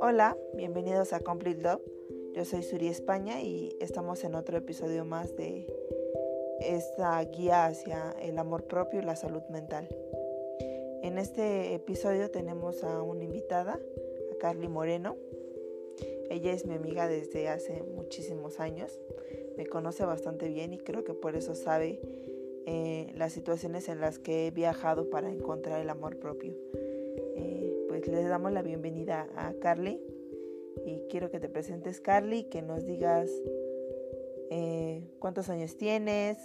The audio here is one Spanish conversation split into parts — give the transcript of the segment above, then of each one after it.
Hola, bienvenidos a Complete Love. Yo soy Suri España y estamos en otro episodio más de esta guía hacia el amor propio y la salud mental. En este episodio tenemos a una invitada, a Carly Moreno. Ella es mi amiga desde hace muchísimos años. Me conoce bastante bien y creo que por eso sabe eh, las situaciones en las que he viajado para encontrar el amor propio. Eh, pues les damos la bienvenida a Carly y quiero que te presentes Carly, que nos digas eh, cuántos años tienes,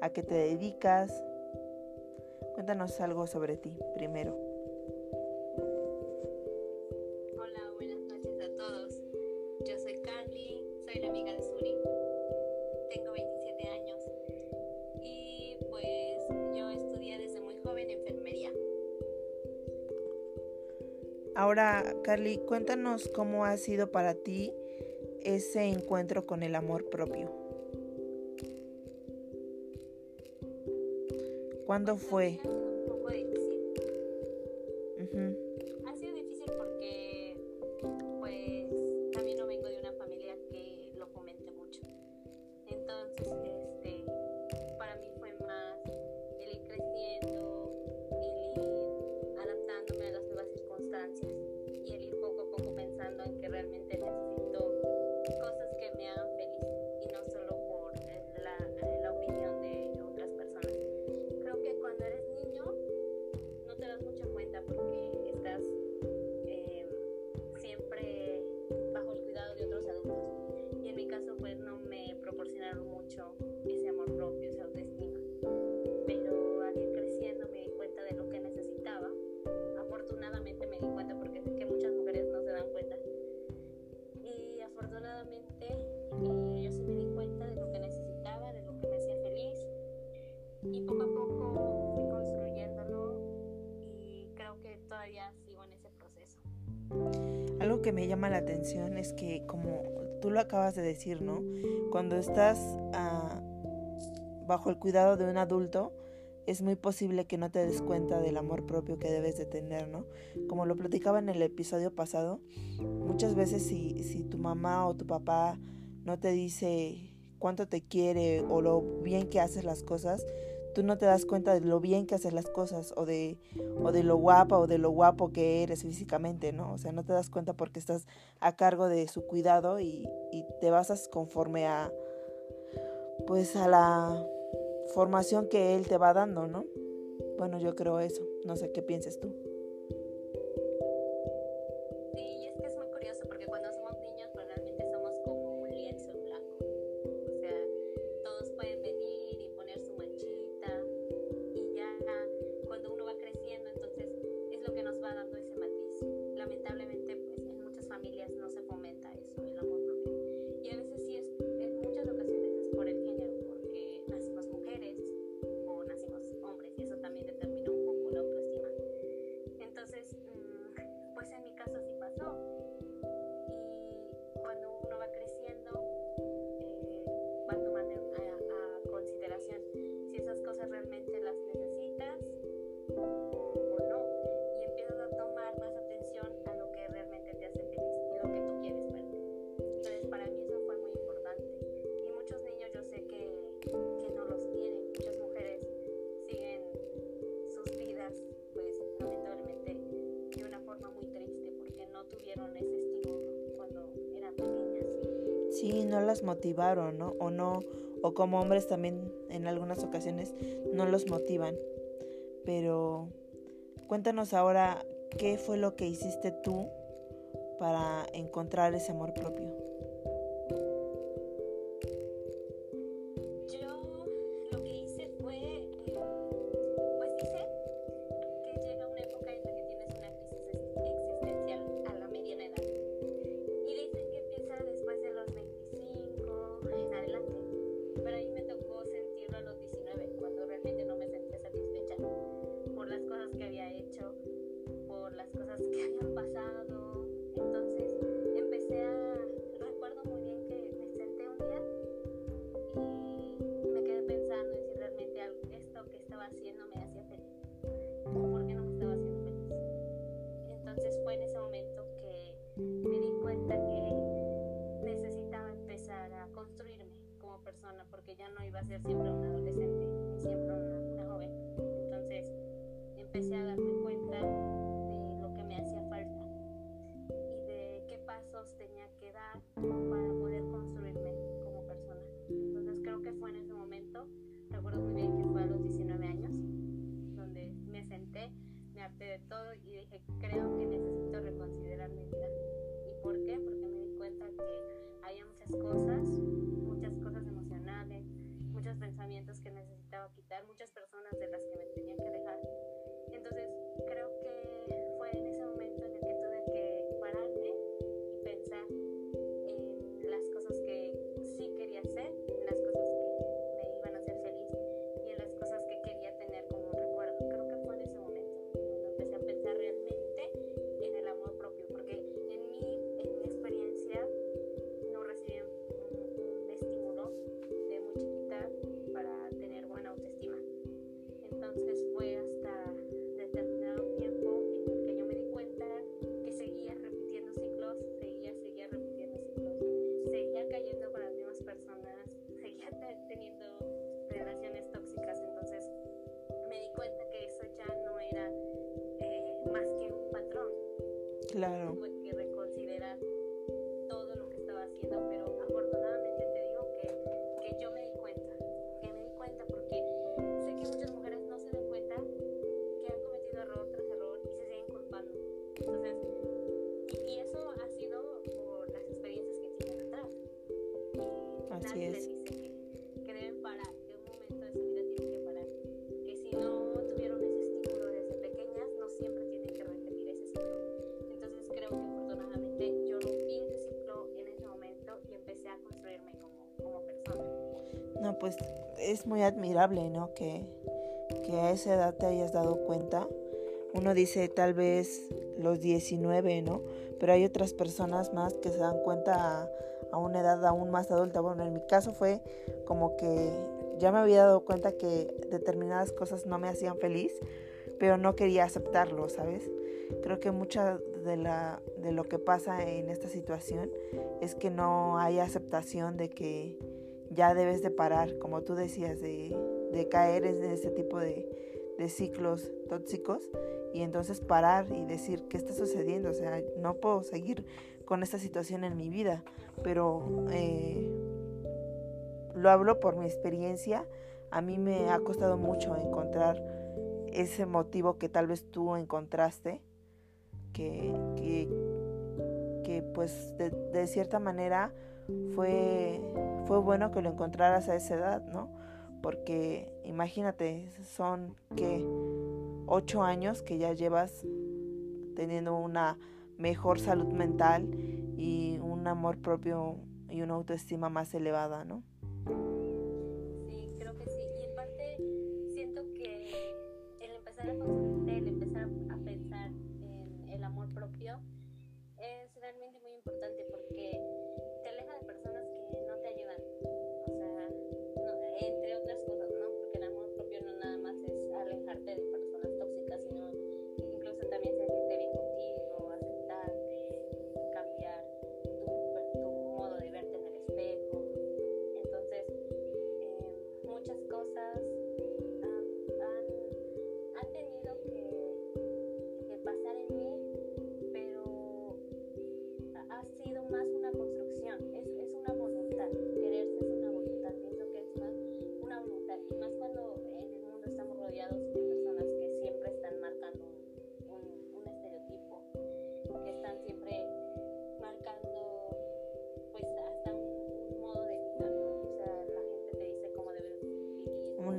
a qué te dedicas. Cuéntanos algo sobre ti primero. Ahora, Carly, cuéntanos cómo ha sido para ti ese encuentro con el amor propio. ¿Cuándo fue? Llama la atención es que, como tú lo acabas de decir, ¿no? Cuando estás ah, bajo el cuidado de un adulto, es muy posible que no te des cuenta del amor propio que debes de tener, ¿no? Como lo platicaba en el episodio pasado, muchas veces si, si tu mamá o tu papá no te dice cuánto te quiere o lo bien que haces las cosas, tú no te das cuenta de lo bien que haces las cosas o de, o de lo guapa o de lo guapo que eres físicamente, ¿no? O sea, no te das cuenta porque estás a cargo de su cuidado y, te basas conforme a, pues a la formación que él te va dando, ¿no? Bueno, yo creo eso. No sé qué pienses tú. Las motivaron, ¿no? O no, o como hombres también en algunas ocasiones no los motivan. Pero cuéntanos ahora qué fue lo que hiciste tú para encontrar ese amor propio. Es muy admirable, ¿no? Que, que a esa edad te hayas dado cuenta. Uno dice tal vez los 19, ¿no? Pero hay otras personas más que se dan cuenta a, una edad aún más adulta. Bueno, en mi caso fue como que ya me había dado cuenta que determinadas cosas no me hacían feliz, pero no quería aceptarlo, ¿sabes? Creo que mucha de, la, de lo que pasa en esta situación es que no hay aceptación de que ya debes de parar, como tú decías, de, de caer en ese tipo de, de ciclos tóxicos y entonces parar y decir qué está sucediendo, o sea, no puedo seguir con esta situación en mi vida, pero eh, lo hablo por mi experiencia, a mí me ha costado mucho encontrar ese motivo que tal vez tú encontraste, que, que, que pues de, de cierta manera fue, fue bueno que lo encontraras a esa edad, ¿no? Porque imagínate, son que ocho años que ya llevas teniendo una mejor salud mental y un amor propio y una autoestima más elevada, ¿no?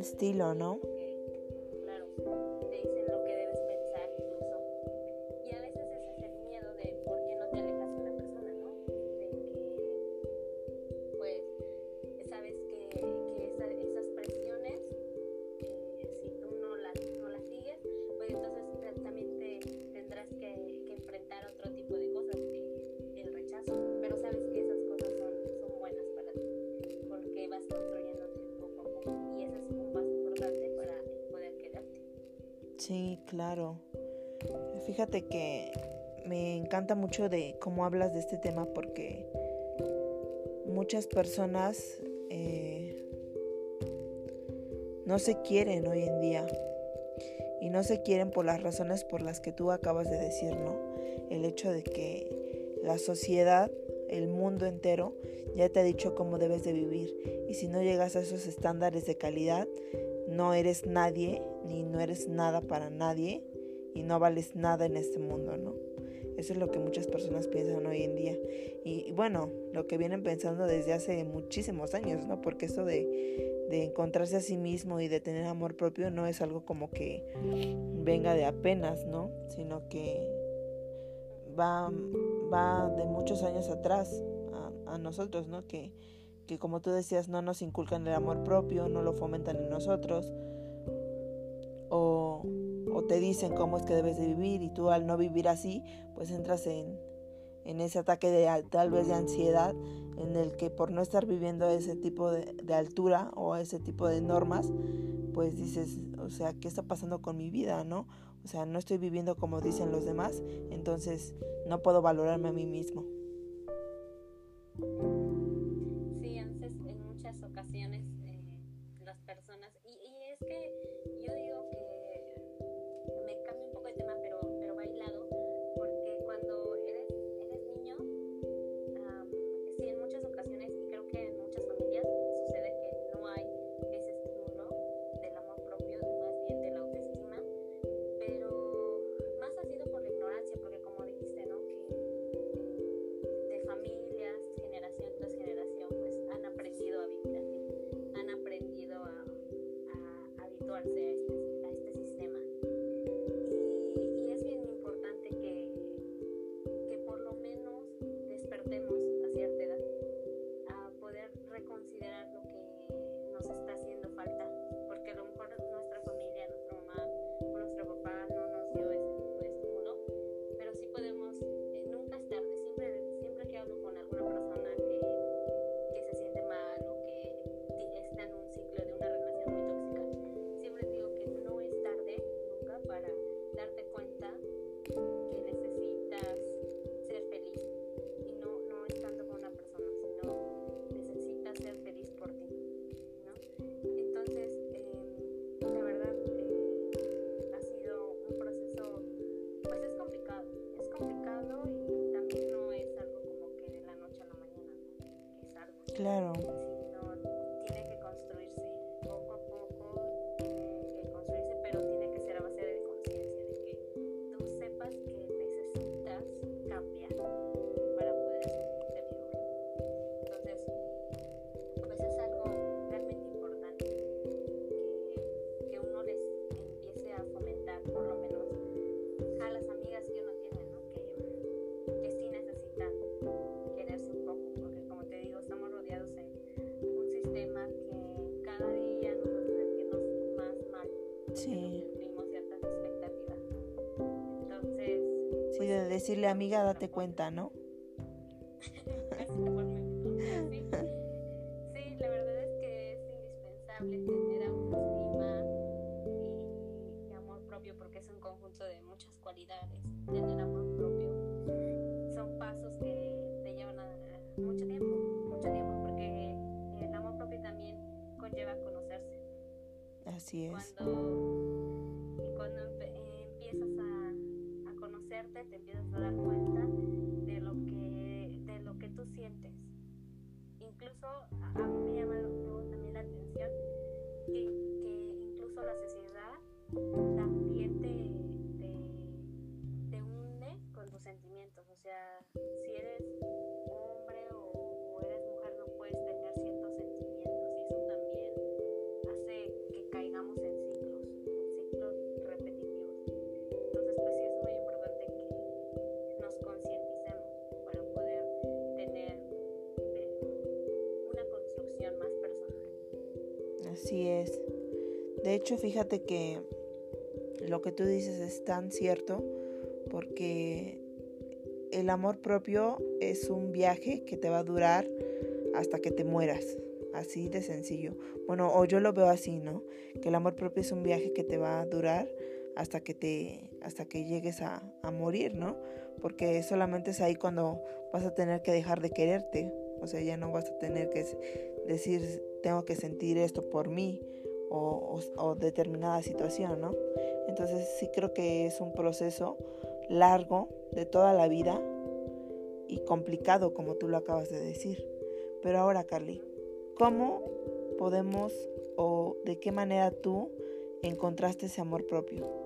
Estilo, ¿no? Mucho de cómo hablas de este tema porque muchas personas eh, no se quieren hoy en día y no se quieren por las razones por las que tú acabas de decir, ¿no? El hecho de que la sociedad, el mundo entero, ya te ha dicho cómo debes de vivir y si no llegas a esos estándares de calidad, no eres nadie ni no eres nada para nadie y no vales nada en este mundo, ¿no? Eso es lo que muchas personas piensan hoy en día. Y, bueno, lo que vienen pensando desde hace muchísimos años, ¿no? Porque esto de, de encontrarse a sí mismo y de tener amor propio no es algo como que venga de apenas, ¿no? Sino que va, va de muchos años atrás a, a nosotros, ¿no? Que, que como tú decías, no nos inculcan el amor propio, no lo fomentan en nosotros, te dicen cómo es que debes de vivir y tú al no vivir así, pues entras en, en ese ataque de tal vez de ansiedad en el que por no estar viviendo ese tipo de, de, altura o ese tipo de normas, pues dices, o sea, ¿qué está pasando con mi vida, no? O sea, no estoy viviendo como dicen los demás, entonces no puedo valorarme a mí mismo. Decirle amiga, date cuenta, ¿no? Fíjate que lo que tú dices es tan cierto porque el amor propio es un viaje que te va a durar hasta que te mueras. Así de sencillo. Bueno, o yo lo veo así, ¿no? Que el amor propio es un viaje que te va a durar hasta que te hasta que llegues a, a morir, ¿no? Porque solamente es ahí cuando vas a tener que dejar de quererte. O sea, ya no vas a tener que decir tengo que sentir esto por mí o, determinada situación, ¿no? Entonces sí creo que es un proceso largo de toda la vida y complicado como tú lo acabas de decir. Pero ahora, Carly, ¿cómo podemos o de qué manera tú encontraste ese amor propio?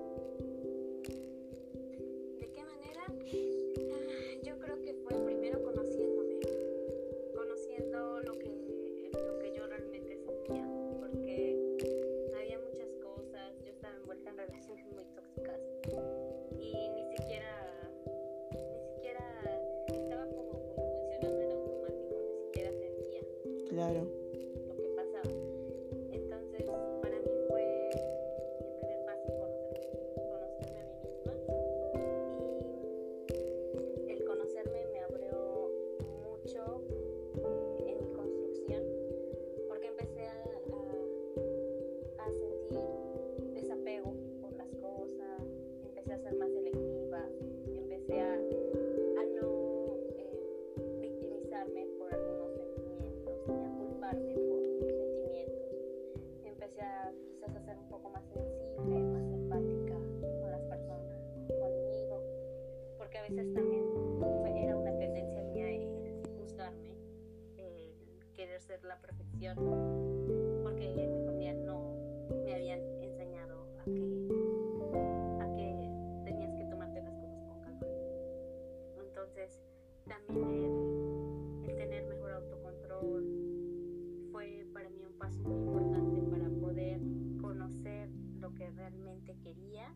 realmente quería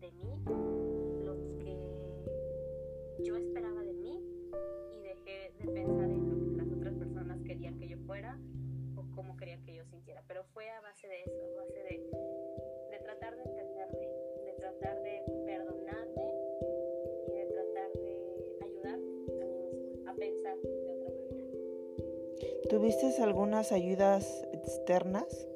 de mí, lo que yo esperaba de mí y dejé de pensar en lo que las otras personas querían que yo fuera o cómo querían que yo sintiera. Pero fue a base de eso, a base de, de tratar de entenderme, de tratar de perdonarme y de tratar de ayudarme a mí misma a pensar de otra manera. ¿Tuviste algunas ayudas externas?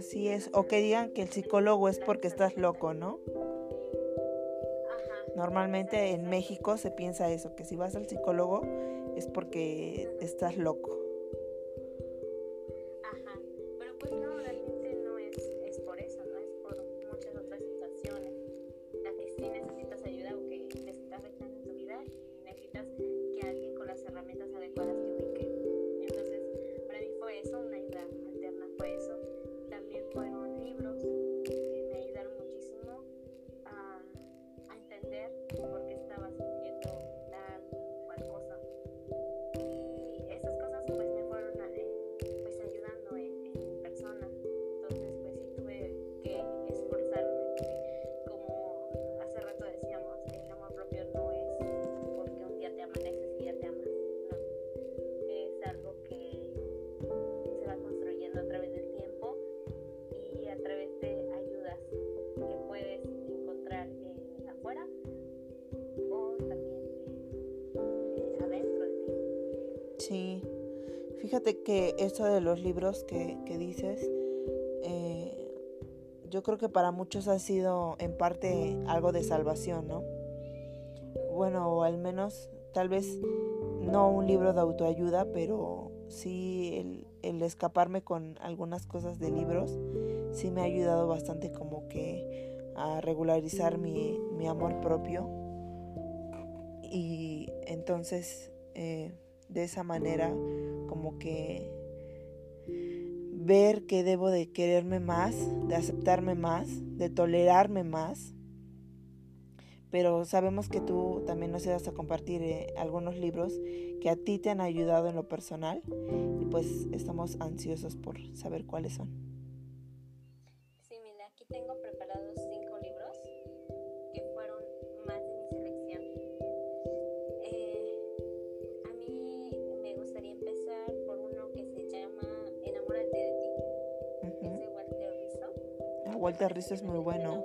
Así es, o que digan que el psicólogo es porque estás loco, ¿no? Ajá. Normalmente en México se piensa eso, que si vas al psicólogo es porque estás loco. Fíjate que esto de los libros que, que dices, eh, yo creo que para muchos ha sido en parte algo de salvación, ¿no? Bueno, o al menos tal vez no un libro de autoayuda, pero sí el, el, escaparme con algunas cosas de libros, sí me ha ayudado bastante como que a regularizar mi, mi amor propio. Y entonces eh, de esa manera como que ver que debo de quererme más, de aceptarme más, de tolerarme más. Pero sabemos que tú también nos ibas a compartir eh, algunos libros que a ti te han ayudado en lo personal y pues estamos ansiosos por saber cuáles son. Sí, mira, aquí tengo Walter Rizzo es muy bueno.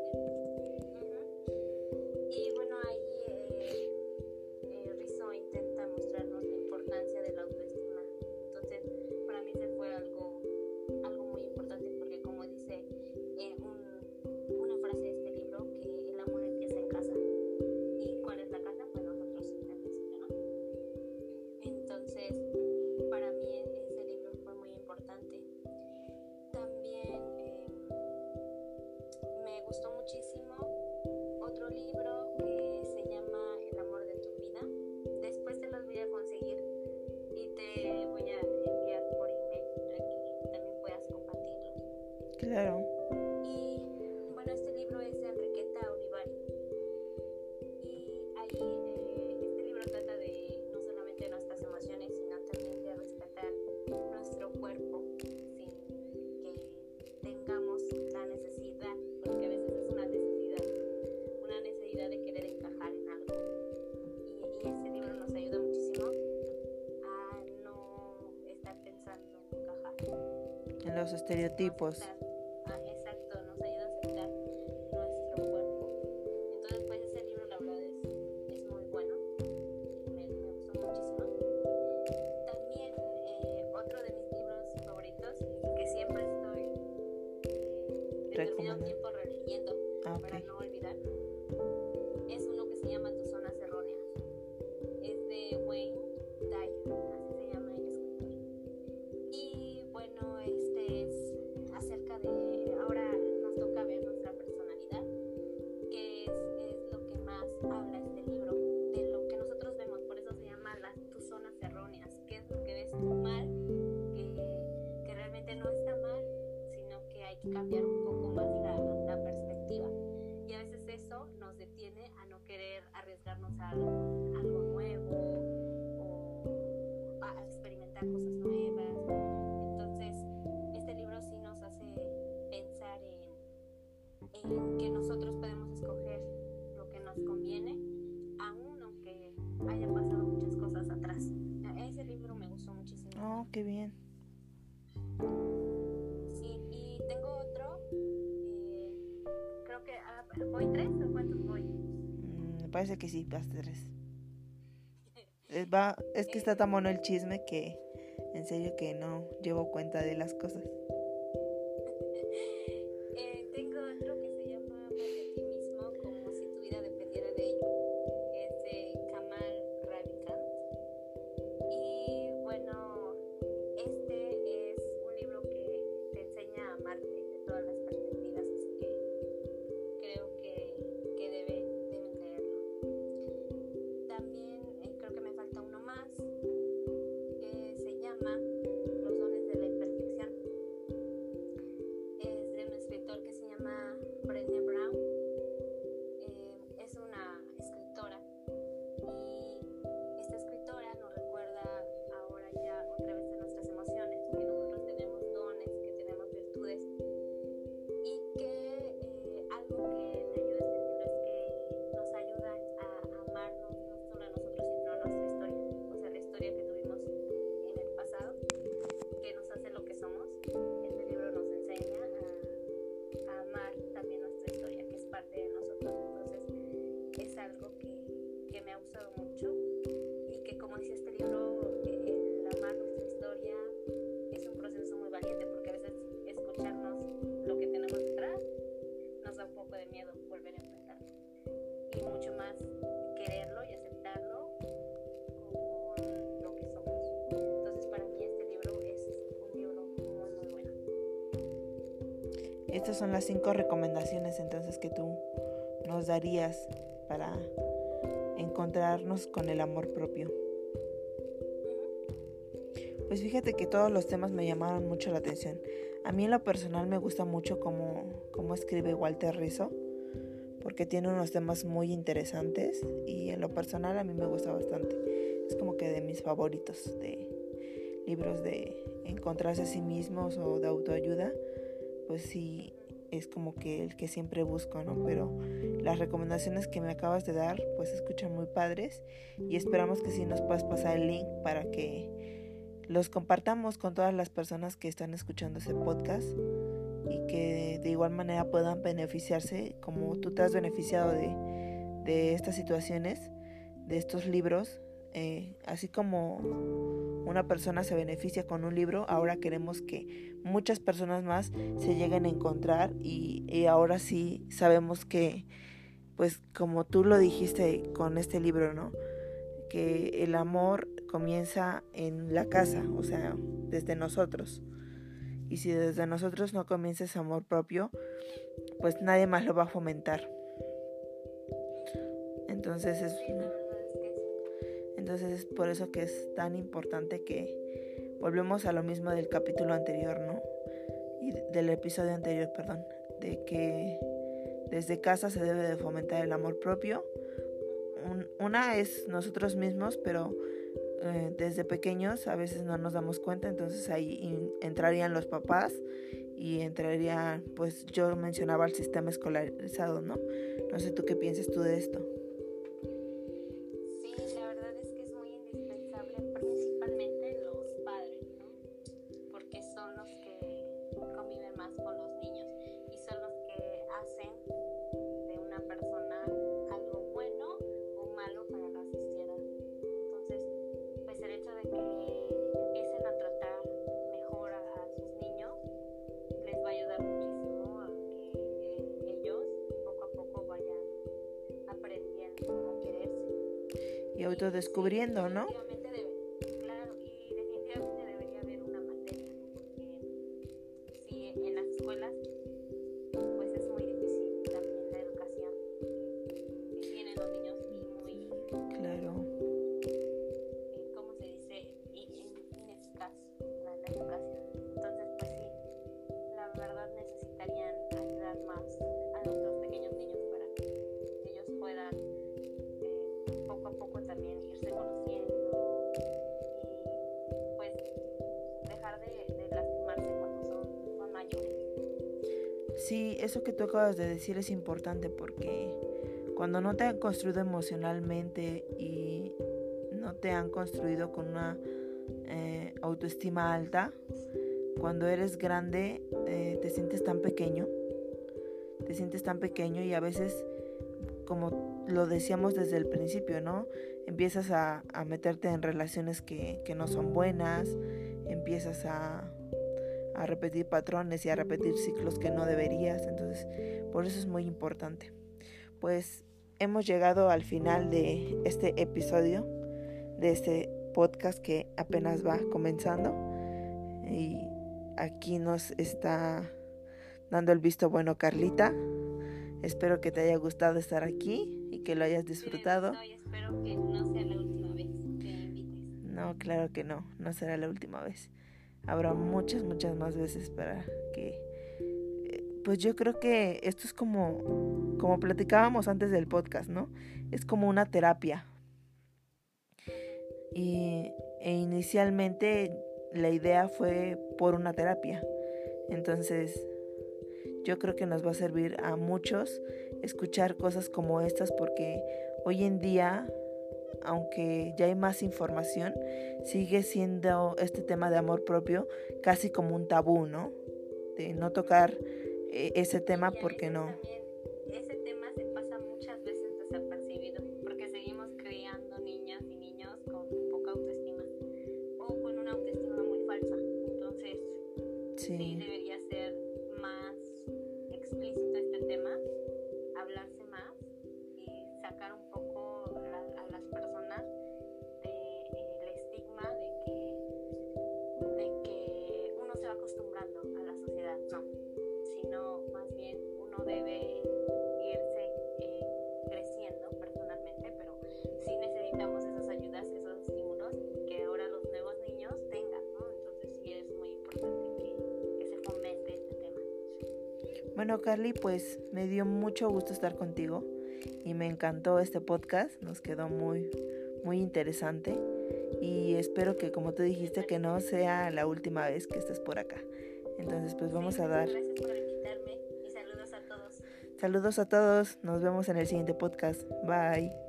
gustó muchísimo. Estereotipos. Ah, exacto, nos ayuda a aceptar nuestro cuerpo. Entonces, pues ese libro, la verdad, es, es muy bueno. Me, me gustó muchísimo. También, eh, otro de mis libros favoritos, que siempre estoy eh, hayan pasado muchas cosas atrás. Ese libro me gustó muchísimo. Oh, qué bien. Sí, y tengo otro. eh, creo que. ah, ¿Voy tres o cuántos voy? Mm, Me parece que sí, hasta tres. Es, va, es que está tan bueno el chisme que en serio que no llevo cuenta de las cosas. Estas son las cinco recomendaciones entonces que tú nos darías para encontrarnos con el amor propio. Pues fíjate que todos los temas me llamaron mucho la atención. A mí en lo personal me gusta mucho cómo, cómo escribe Walter Rizzo, porque tiene unos temas muy interesantes y en lo personal a mí me gusta bastante. Es como que de mis favoritos de libros de encontrarse a sí mismos o de autoayuda, pues sí es como que el que siempre busco, ¿no? Pero las recomendaciones que me acabas de dar, pues escuchan muy padres y esperamos que sí nos puedas pasar el link para que los compartamos con todas las personas que están escuchando ese podcast y que de igual manera puedan beneficiarse como tú te has beneficiado de, de estas situaciones, de estos libros. Eh, así como una persona se beneficia con un libro, ahora queremos que muchas personas más se lleguen a encontrar y, y ahora sí sabemos que, pues como tú lo dijiste con este libro, ¿no? Que el amor comienza en la casa, o sea, desde nosotros. Y si desde nosotros no comienza ese amor propio, pues nadie más lo va a fomentar. Entonces es, entonces es por eso que es tan importante que volvemos a lo mismo del capítulo anterior, ¿no? y del episodio anterior, perdón, de que desde casa se debe de fomentar el amor propio. una es nosotros mismos, pero eh, desde pequeños a veces no nos damos cuenta, entonces ahí entrarían los papás y entraría, pues yo mencionaba el sistema escolarizado, ¿no? No sé tú qué piensas tú de esto. Y autodescubriendo, ¿no? Sí, eso que tú acabas de decir es importante porque cuando no te han construido emocionalmente y no te han construido con una eh, autoestima alta, cuando eres grande eh, te sientes tan pequeño, te sientes tan pequeño y a veces, como lo decíamos desde el principio, ¿no? Empiezas a, meterte en relaciones que no son buenas, empiezas a a repetir patrones y a repetir ciclos que no deberías. Entonces, por eso es muy importante. Pues hemos llegado al final de este episodio, de este podcast que apenas va comenzando. Y aquí nos está dando el visto bueno Carlita. Espero que te haya gustado estar aquí y que lo hayas disfrutado. espero que no sea la última vez que invites. No, claro que no, no será la última vez habrá muchas, muchas más veces para que... Eh, pues yo creo que esto es como, como platicábamos antes del podcast, ¿no? Es como una terapia. Y, e inicialmente la idea fue por una terapia. Entonces, yo creo que nos va a servir a muchos escuchar cosas como estas porque hoy en día aunque ya hay más información, sigue siendo este tema de amor propio casi como un tabú, ¿no? De no tocar eh, ese tema porque no. ese tema se pasa muchas veces desapercibido porque seguimos criando niñas y niños con poca autoestima o con una autoestima muy falsa. Entonces, sí debería Bueno, Carly, pues me dio mucho gusto estar contigo y me encantó este podcast, nos quedó muy, muy interesante y espero que, como tú dijiste, que no sea la última vez que estés por acá. Entonces, pues vamos a dar... Gracias por invitarme y saludos a todos. Saludos a todos, nos vemos en el siguiente podcast. Bye.